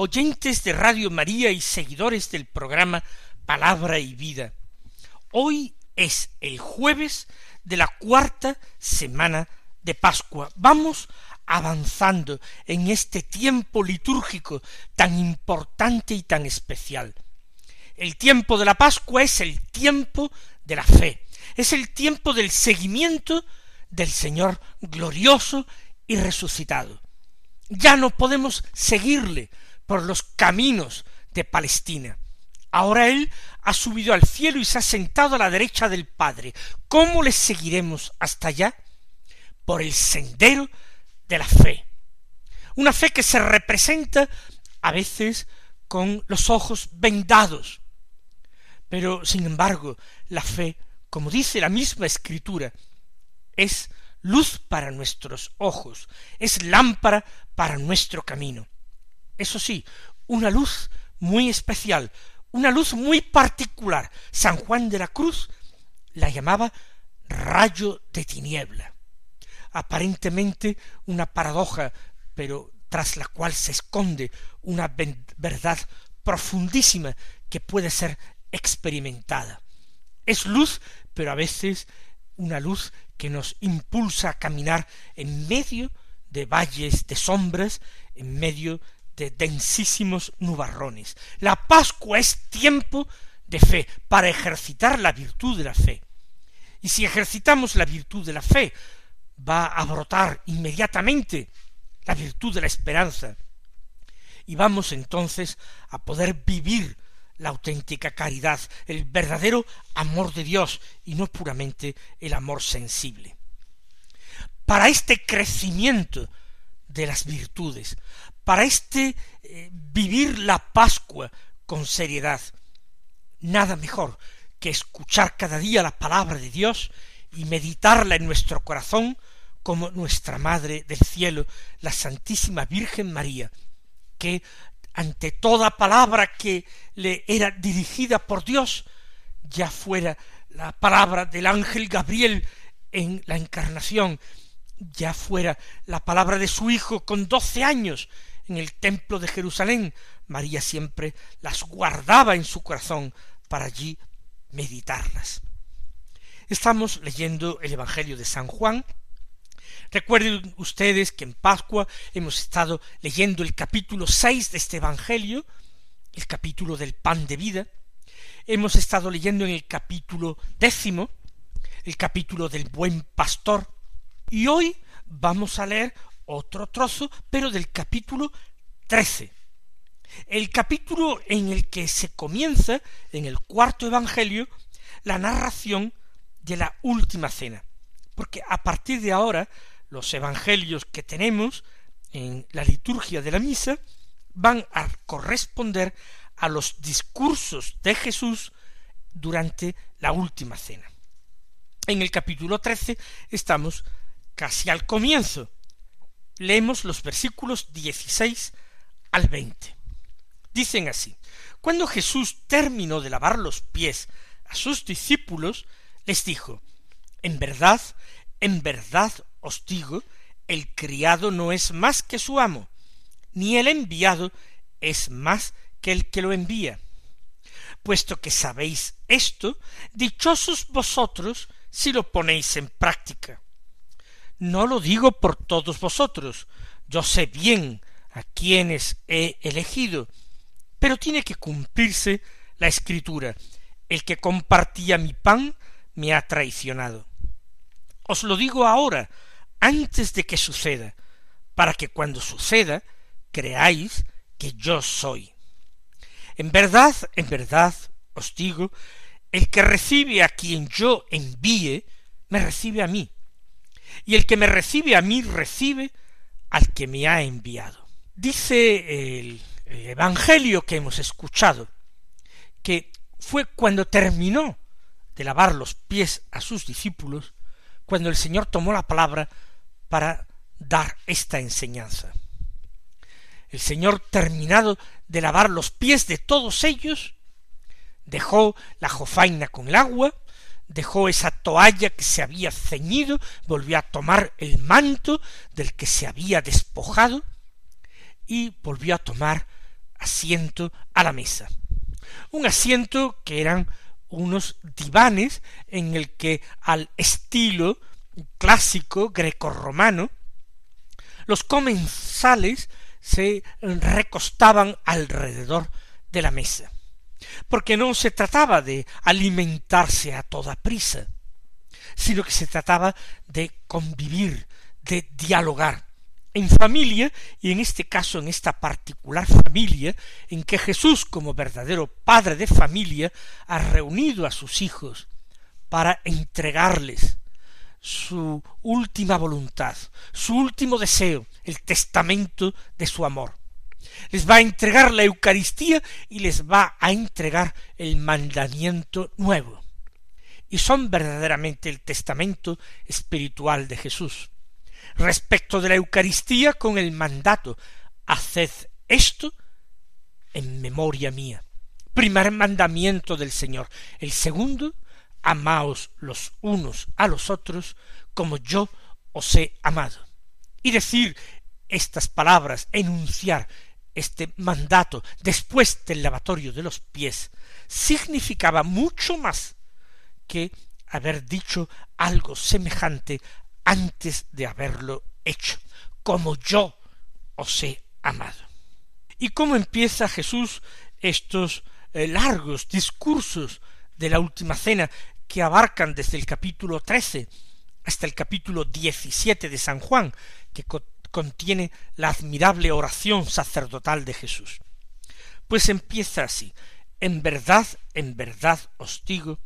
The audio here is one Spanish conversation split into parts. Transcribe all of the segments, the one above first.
oyentes de Radio María y seguidores del programa Palabra y Vida. Hoy es el jueves de la cuarta semana de Pascua. Vamos avanzando en este tiempo litúrgico tan importante y tan especial. El tiempo de la Pascua es el tiempo de la fe, es el tiempo del seguimiento del Señor glorioso y resucitado. Ya no podemos seguirle por los caminos de Palestina. Ahora Él ha subido al cielo y se ha sentado a la derecha del Padre. ¿Cómo le seguiremos hasta allá? Por el sendero de la fe. Una fe que se representa a veces con los ojos vendados. Pero, sin embargo, la fe, como dice la misma Escritura, es luz para nuestros ojos, es lámpara para nuestro camino. Eso sí, una luz muy especial, una luz muy particular. San Juan de la Cruz la llamaba rayo de tiniebla. Aparentemente una paradoja, pero tras la cual se esconde una verdad profundísima que puede ser experimentada. Es luz, pero a veces una luz que nos impulsa a caminar en medio de valles de sombras, en medio de densísimos nubarrones. La Pascua es tiempo de fe, para ejercitar la virtud de la fe. Y si ejercitamos la virtud de la fe, va a brotar inmediatamente la virtud de la esperanza. Y vamos entonces a poder vivir la auténtica caridad, el verdadero amor de Dios y no puramente el amor sensible. Para este crecimiento de las virtudes, para este eh, vivir la Pascua con seriedad, nada mejor que escuchar cada día la palabra de Dios y meditarla en nuestro corazón como nuestra Madre del Cielo, la Santísima Virgen María, que ante toda palabra que le era dirigida por Dios, ya fuera la palabra del ángel Gabriel en la encarnación, ya fuera la palabra de su hijo con doce años en el templo de Jerusalén, María siempre las guardaba en su corazón para allí meditarlas. Estamos leyendo el Evangelio de San Juan, Recuerden ustedes que en Pascua hemos estado leyendo el capítulo seis de este Evangelio, el capítulo del pan de vida. Hemos estado leyendo en el capítulo décimo, el capítulo del buen pastor. Y hoy vamos a leer otro trozo, pero del capítulo trece. El capítulo en el que se comienza, en el cuarto Evangelio, la narración de la última cena. Porque a partir de ahora los evangelios que tenemos en la liturgia de la misa van a corresponder a los discursos de Jesús durante la última cena. En el capítulo trece estamos casi al comienzo. Leemos los versículos dieciséis al veinte. Dicen así, cuando Jesús terminó de lavar los pies a sus discípulos, les dijo, en verdad, en verdad os digo, el criado no es más que su amo, ni el enviado es más que el que lo envía. Puesto que sabéis esto, dichosos vosotros si lo ponéis en práctica. No lo digo por todos vosotros, yo sé bien a quienes he elegido, pero tiene que cumplirse la escritura, el que compartía mi pan me ha traicionado. Os lo digo ahora, antes de que suceda, para que cuando suceda creáis que yo soy. En verdad, en verdad os digo, el que recibe a quien yo envíe, me recibe a mí, y el que me recibe a mí recibe al que me ha enviado. Dice el el Evangelio que hemos escuchado, que fue cuando terminó de lavar los pies a sus discípulos, cuando el Señor tomó la palabra para dar esta enseñanza. El Señor, terminado de lavar los pies de todos ellos, dejó la jofaina con el agua, dejó esa toalla que se había ceñido, volvió a tomar el manto del que se había despojado y volvió a tomar asiento a la mesa. Un asiento que eran unos divanes en el que al estilo clásico grecorromano los comensales se recostaban alrededor de la mesa porque no se trataba de alimentarse a toda prisa, sino que se trataba de convivir, de dialogar en familia y en este caso en esta particular familia en que Jesús como verdadero padre de familia ha reunido a sus hijos para entregarles su última voluntad, su último deseo, el testamento de su amor les va a entregar la Eucaristía y les va a entregar el mandamiento nuevo. Y son verdaderamente el testamento espiritual de Jesús. Respecto de la Eucaristía con el mandato, haced esto en memoria mía. Primer mandamiento del Señor. El segundo, amaos los unos a los otros como yo os he amado. Y decir estas palabras, enunciar este mandato después del lavatorio de los pies significaba mucho más que haber dicho algo semejante antes de haberlo hecho, como yo os he amado. ¿Y cómo empieza Jesús estos eh, largos discursos de la última cena que abarcan desde el capítulo trece hasta el capítulo diecisiete de San Juan, que contiene la admirable oración sacerdotal de Jesús. Pues empieza así, en verdad, en verdad os digo,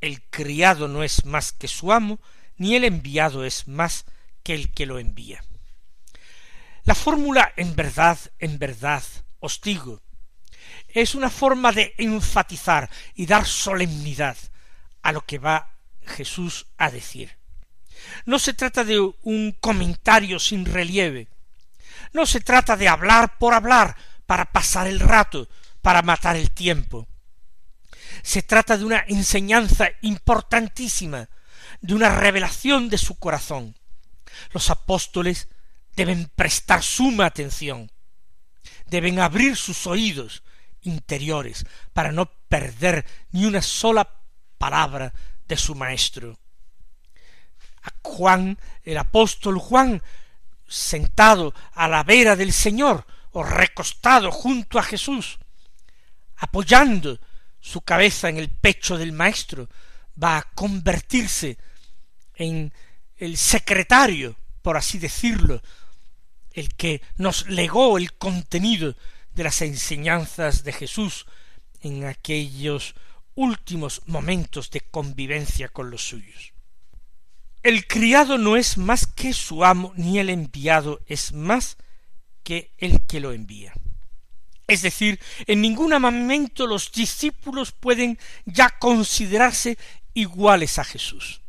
el criado no es más que su amo, ni el enviado es más que el que lo envía. La fórmula en verdad, en verdad os digo, es una forma de enfatizar y dar solemnidad a lo que va Jesús a decir. No se trata de un comentario sin relieve. No se trata de hablar por hablar para pasar el rato, para matar el tiempo. Se trata de una enseñanza importantísima, de una revelación de su corazón. Los apóstoles deben prestar suma atención, deben abrir sus oídos interiores para no perder ni una sola palabra de su maestro. Juan, el apóstol Juan, sentado a la vera del Señor o recostado junto a Jesús, apoyando su cabeza en el pecho del Maestro, va a convertirse en el secretario, por así decirlo, el que nos legó el contenido de las enseñanzas de Jesús en aquellos últimos momentos de convivencia con los suyos. El criado no es más que su amo, ni el enviado es más que el que lo envía. Es decir, en ningún momento los discípulos pueden ya considerarse iguales a Jesús.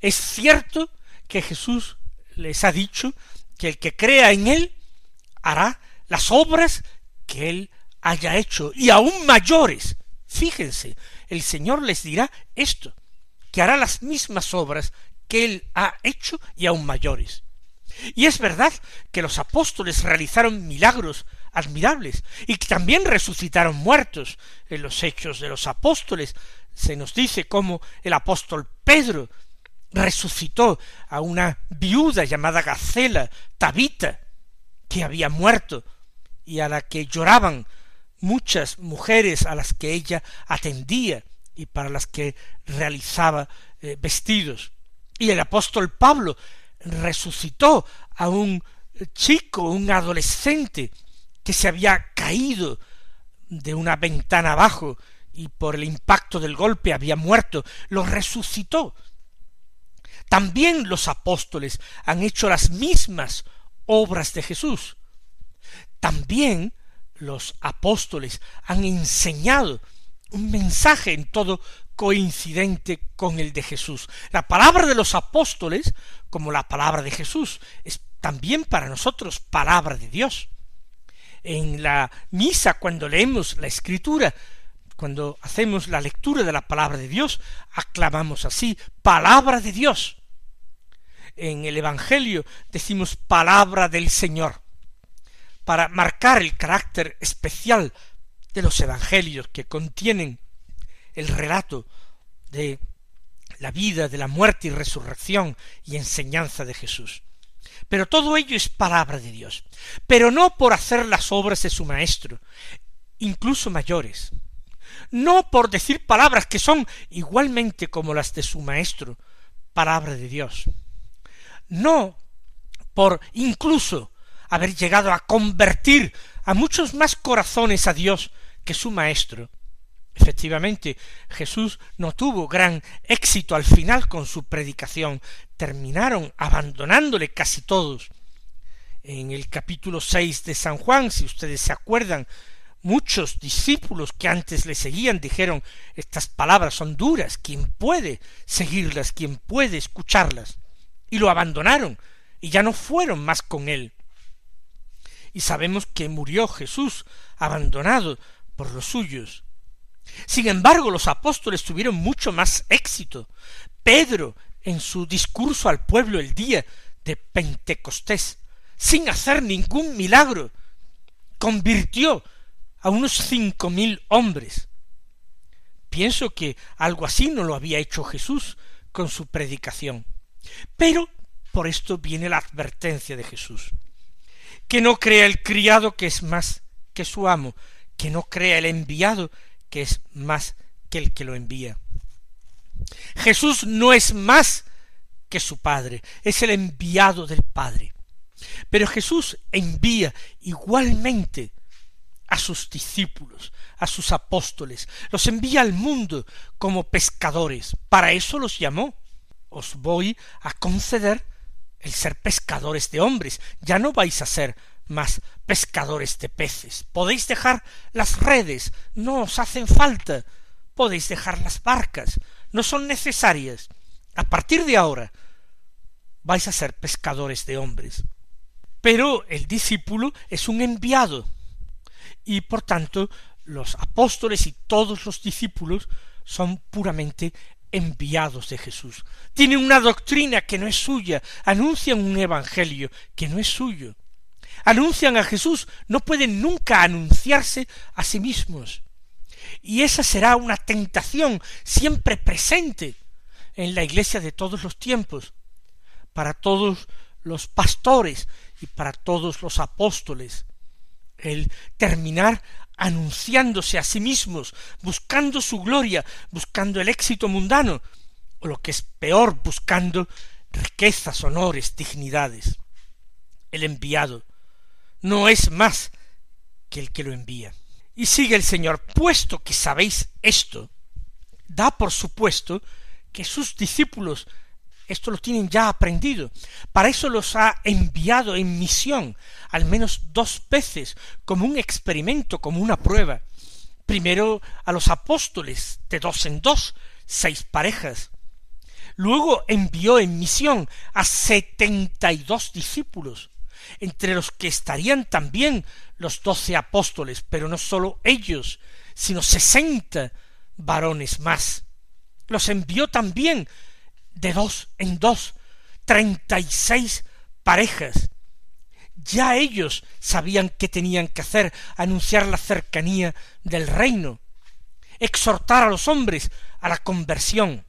Es cierto que Jesús les ha dicho que el que crea en él hará las obras que él haya hecho y aún mayores. Fíjense, el Señor les dirá esto, que hará las mismas obras que él ha hecho y aún mayores. Y es verdad que los apóstoles realizaron milagros admirables y que también resucitaron muertos. En los hechos de los apóstoles se nos dice cómo el apóstol Pedro resucitó a una viuda llamada Gacela, Tabita, que había muerto y a la que lloraban muchas mujeres a las que ella atendía y para las que realizaba eh, vestidos. Y el apóstol Pablo resucitó a un chico, un adolescente, que se había caído de una ventana abajo y por el impacto del golpe había muerto, lo resucitó. También los apóstoles han hecho las mismas obras de Jesús. También los apóstoles han enseñado un mensaje en todo coincidente con el de Jesús. La palabra de los apóstoles, como la palabra de Jesús, es también para nosotros palabra de Dios. En la misa, cuando leemos la escritura, cuando hacemos la lectura de la palabra de Dios, aclamamos así, palabra de Dios. En el Evangelio decimos palabra del Señor, para marcar el carácter especial de los Evangelios que contienen el relato de la vida, de la muerte y resurrección y enseñanza de Jesús. Pero todo ello es palabra de Dios, pero no por hacer las obras de su Maestro, incluso mayores, no por decir palabras que son igualmente como las de su Maestro, palabra de Dios, no por incluso haber llegado a convertir a muchos más corazones a Dios que su Maestro. Efectivamente, Jesús no tuvo gran éxito al final con su predicación. Terminaron abandonándole casi todos. En el capítulo seis de San Juan, si ustedes se acuerdan, Muchos discípulos que antes le seguían dijeron estas palabras son duras, ¿quién puede seguirlas? ¿quién puede escucharlas? Y lo abandonaron, y ya no fueron más con él. Y sabemos que murió Jesús abandonado por los suyos. Sin embargo, los apóstoles tuvieron mucho más éxito. Pedro, en su discurso al pueblo el día de Pentecostés, sin hacer ningún milagro, convirtió a unos cinco mil hombres. Pienso que algo así no lo había hecho Jesús con su predicación. Pero por esto viene la advertencia de Jesús. Que no crea el criado que es más que su amo, que no crea el enviado que es más que el que lo envía. Jesús no es más que su Padre, es el enviado del Padre. Pero Jesús envía igualmente a sus discípulos, a sus apóstoles, los envía al mundo como pescadores. Para eso los llamó. Os voy a conceder el ser pescadores de hombres. Ya no vais a ser más pescadores de peces. Podéis dejar las redes, no os hacen falta. Podéis dejar las barcas, no son necesarias. A partir de ahora vais a ser pescadores de hombres. Pero el discípulo es un enviado, y por tanto los apóstoles y todos los discípulos son puramente enviados de Jesús. Tienen una doctrina que no es suya, anuncian un evangelio que no es suyo. Anuncian a Jesús, no pueden nunca anunciarse a sí mismos. Y esa será una tentación siempre presente en la iglesia de todos los tiempos, para todos los pastores y para todos los apóstoles, el terminar anunciándose a sí mismos, buscando su gloria, buscando el éxito mundano, o lo que es peor, buscando riquezas, honores, dignidades. El enviado no es más que el que lo envía. Y sigue el Señor, puesto que sabéis esto, da por supuesto que sus discípulos esto lo tienen ya aprendido. Para eso los ha enviado en misión al menos dos veces, como un experimento, como una prueba. Primero a los apóstoles, de dos en dos, seis parejas. Luego envió en misión a setenta y dos discípulos, entre los que estarían también los doce apóstoles, pero no sólo ellos, sino sesenta varones más. Los envió también de dos en dos, treinta y seis parejas. Ya ellos sabían qué tenían que hacer, anunciar la cercanía del reino, exhortar a los hombres a la conversión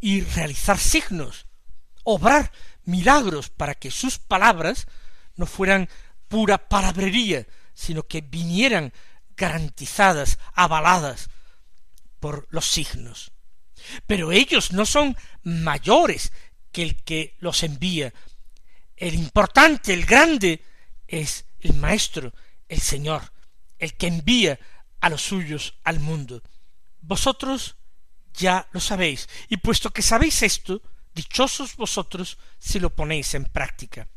y realizar signos, obrar milagros para que sus palabras no fueran pura palabrería, sino que vinieran garantizadas, avaladas por los signos. Pero ellos no son mayores que el que los envía. El importante, el grande, es el Maestro, el Señor, el que envía a los suyos al mundo. Vosotros ya lo sabéis, y puesto que sabéis esto, dichosos vosotros si lo ponéis en práctica.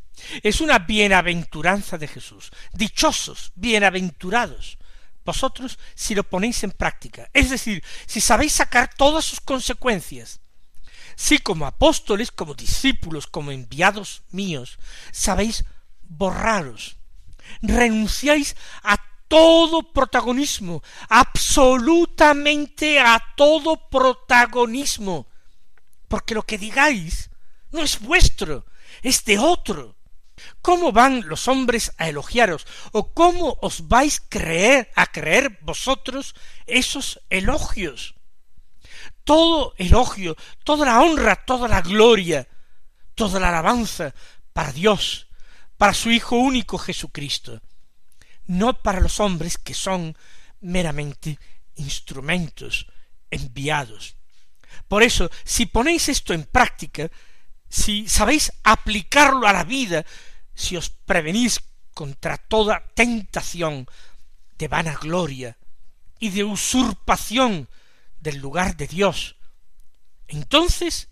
Es una bienaventuranza de Jesús. Dichosos, bienaventurados, vosotros si lo ponéis en práctica. Es decir, si sabéis sacar todas sus consecuencias. Si como apóstoles, como discípulos, como enviados míos, sabéis borraros, renunciáis a todo protagonismo, absolutamente a todo protagonismo, porque lo que digáis no es vuestro, es de otro. ¿Cómo van los hombres a elogiaros? ¿O cómo os vais creer, a creer vosotros esos elogios? Todo elogio, toda la honra, toda la gloria, toda la alabanza para Dios, para su Hijo único Jesucristo, no para los hombres que son meramente instrumentos enviados. Por eso, si ponéis esto en práctica, si sabéis aplicarlo a la vida, si os prevenís contra toda tentación de vanagloria y de usurpación del lugar de Dios, entonces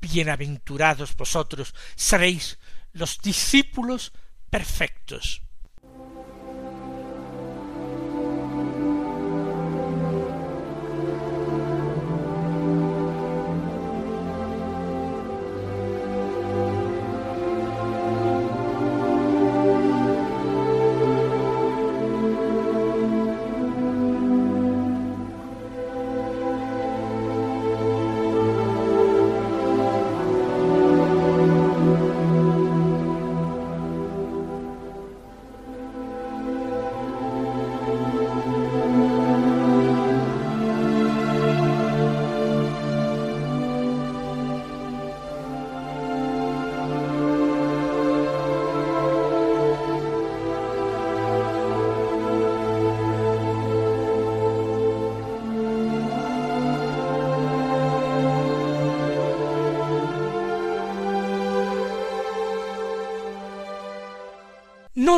bienaventurados vosotros seréis los discípulos perfectos.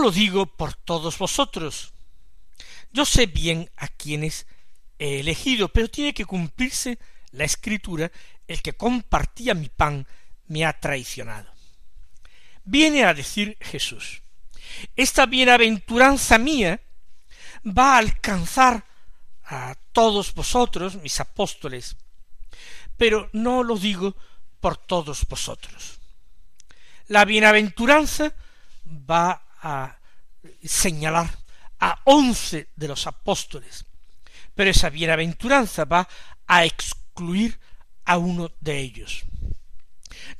Lo digo por todos vosotros. Yo sé bien a quienes he elegido, pero tiene que cumplirse la escritura, el que compartía mi pan me ha traicionado. Viene a decir Jesús, esta bienaventuranza mía va a alcanzar a todos vosotros, mis apóstoles, pero no lo digo por todos vosotros. La bienaventuranza va a señalar a once de los apóstoles, pero esa bienaventuranza va a excluir a uno de ellos.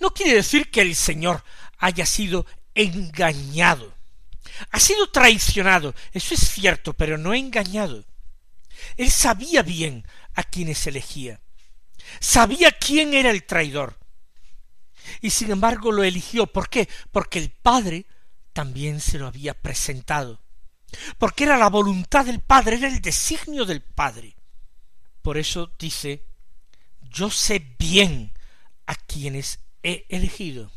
No quiere decir que el Señor haya sido engañado. Ha sido traicionado, eso es cierto, pero no engañado. Él sabía bien a quienes elegía. Sabía quién era el traidor. Y sin embargo lo eligió. ¿Por qué? Porque el Padre también se lo había presentado, porque era la voluntad del Padre, era el designio del Padre. Por eso dice, yo sé bien a quienes he elegido,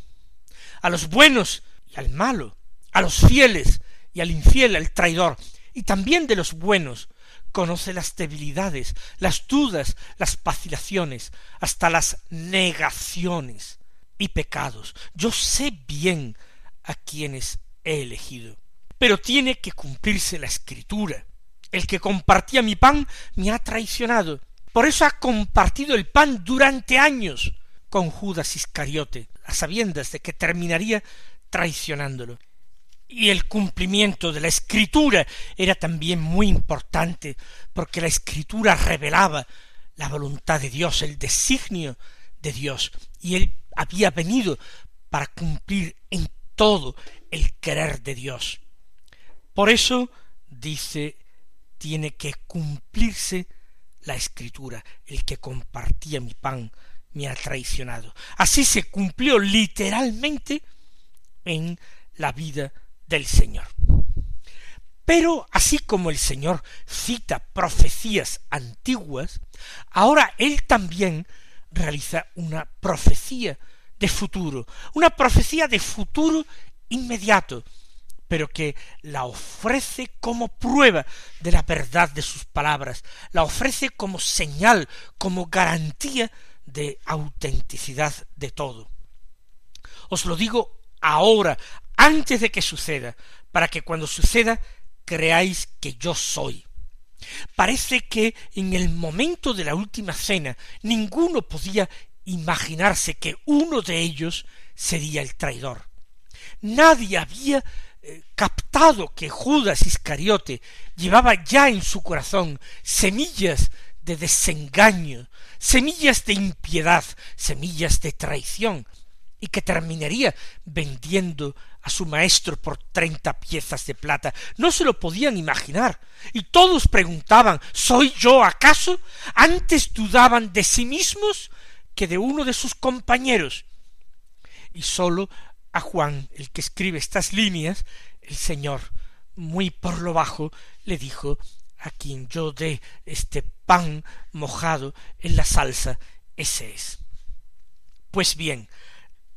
a los buenos y al malo, a los fieles y al infiel, al traidor, y también de los buenos, conoce las debilidades, las dudas, las vacilaciones, hasta las negaciones y pecados. Yo sé bien a quienes he elegido. Pero tiene que cumplirse la escritura. El que compartía mi pan me ha traicionado. Por eso ha compartido el pan durante años con Judas Iscariote, a sabiendas de que terminaría traicionándolo. Y el cumplimiento de la escritura era también muy importante, porque la escritura revelaba la voluntad de Dios, el designio de Dios, y él había venido para cumplir en todo el querer de Dios. Por eso, dice, tiene que cumplirse la escritura. El que compartía mi pan me ha traicionado. Así se cumplió literalmente en la vida del Señor. Pero así como el Señor cita profecías antiguas, ahora Él también realiza una profecía de futuro, una profecía de futuro inmediato, pero que la ofrece como prueba de la verdad de sus palabras, la ofrece como señal, como garantía de autenticidad de todo. Os lo digo ahora, antes de que suceda, para que cuando suceda creáis que yo soy. Parece que en el momento de la última cena ninguno podía imaginarse que uno de ellos sería el traidor. Nadie había eh, captado que Judas Iscariote llevaba ya en su corazón semillas de desengaño, semillas de impiedad, semillas de traición, y que terminaría vendiendo a su maestro por treinta piezas de plata. No se lo podían imaginar. Y todos preguntaban ¿Soy yo acaso? Antes dudaban de sí mismos que de uno de sus compañeros. Y sólo a Juan, el que escribe estas líneas, el Señor, muy por lo bajo, le dijo a quien yo dé este pan mojado en la salsa, ese es. Pues bien,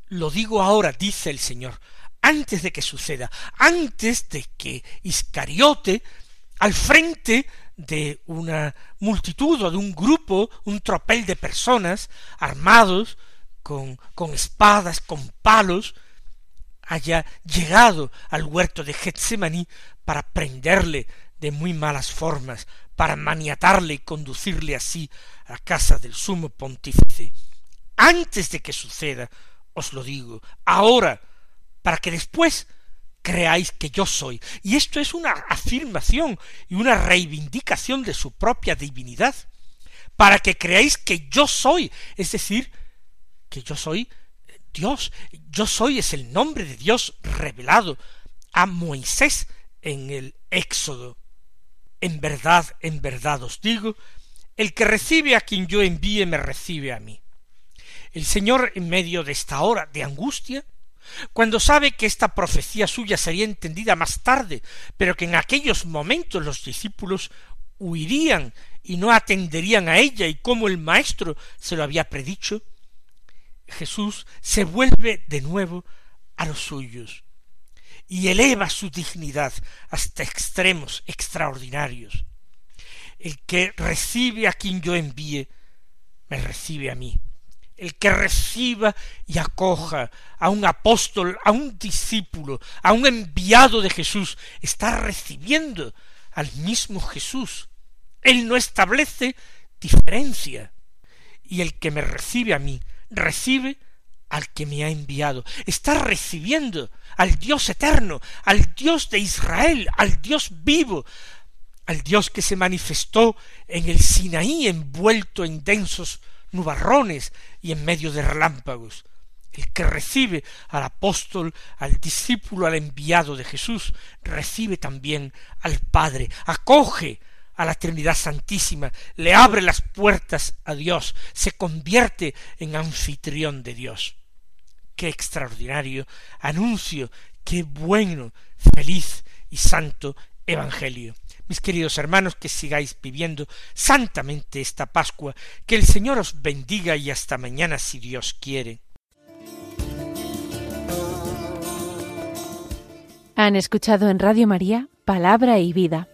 lo digo ahora, dice el Señor, antes de que suceda, antes de que Iscariote, al frente de una multitud o de un grupo, un tropel de personas armados con, con espadas, con palos, haya llegado al huerto de Getsemaní para prenderle de muy malas formas, para maniatarle y conducirle así a casa del sumo pontífice. Antes de que suceda, os lo digo, ahora, para que después creáis que yo soy. Y esto es una afirmación y una reivindicación de su propia divinidad, para que creáis que yo soy, es decir, que yo soy Dios, yo soy es el nombre de Dios revelado a Moisés en el Éxodo. En verdad, en verdad os digo, el que recibe a quien yo envíe me recibe a mí. El Señor, en medio de esta hora de angustia, cuando sabe que esta profecía suya sería entendida más tarde, pero que en aquellos momentos los discípulos huirían y no atenderían a ella y como el Maestro se lo había predicho, Jesús se vuelve de nuevo a los suyos y eleva su dignidad hasta extremos extraordinarios. El que recibe a quien yo envíe, me recibe a mí el que reciba y acoja a un apóstol, a un discípulo, a un enviado de Jesús, está recibiendo al mismo Jesús. Él no establece diferencia. Y el que me recibe a mí, recibe al que me ha enviado. Está recibiendo al Dios eterno, al Dios de Israel, al Dios vivo, al Dios que se manifestó en el Sinaí envuelto en densos nubarrones y en medio de relámpagos. El que recibe al apóstol, al discípulo, al enviado de Jesús, recibe también al Padre, acoge a la Trinidad Santísima, le abre las puertas a Dios, se convierte en anfitrión de Dios. Qué extraordinario anuncio, qué bueno, feliz y santo Evangelio mis queridos hermanos, que sigáis viviendo santamente esta Pascua, que el Señor os bendiga y hasta mañana si Dios quiere. Han escuchado en Radio María Palabra y Vida,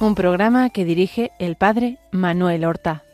un programa que dirige el Padre Manuel Horta.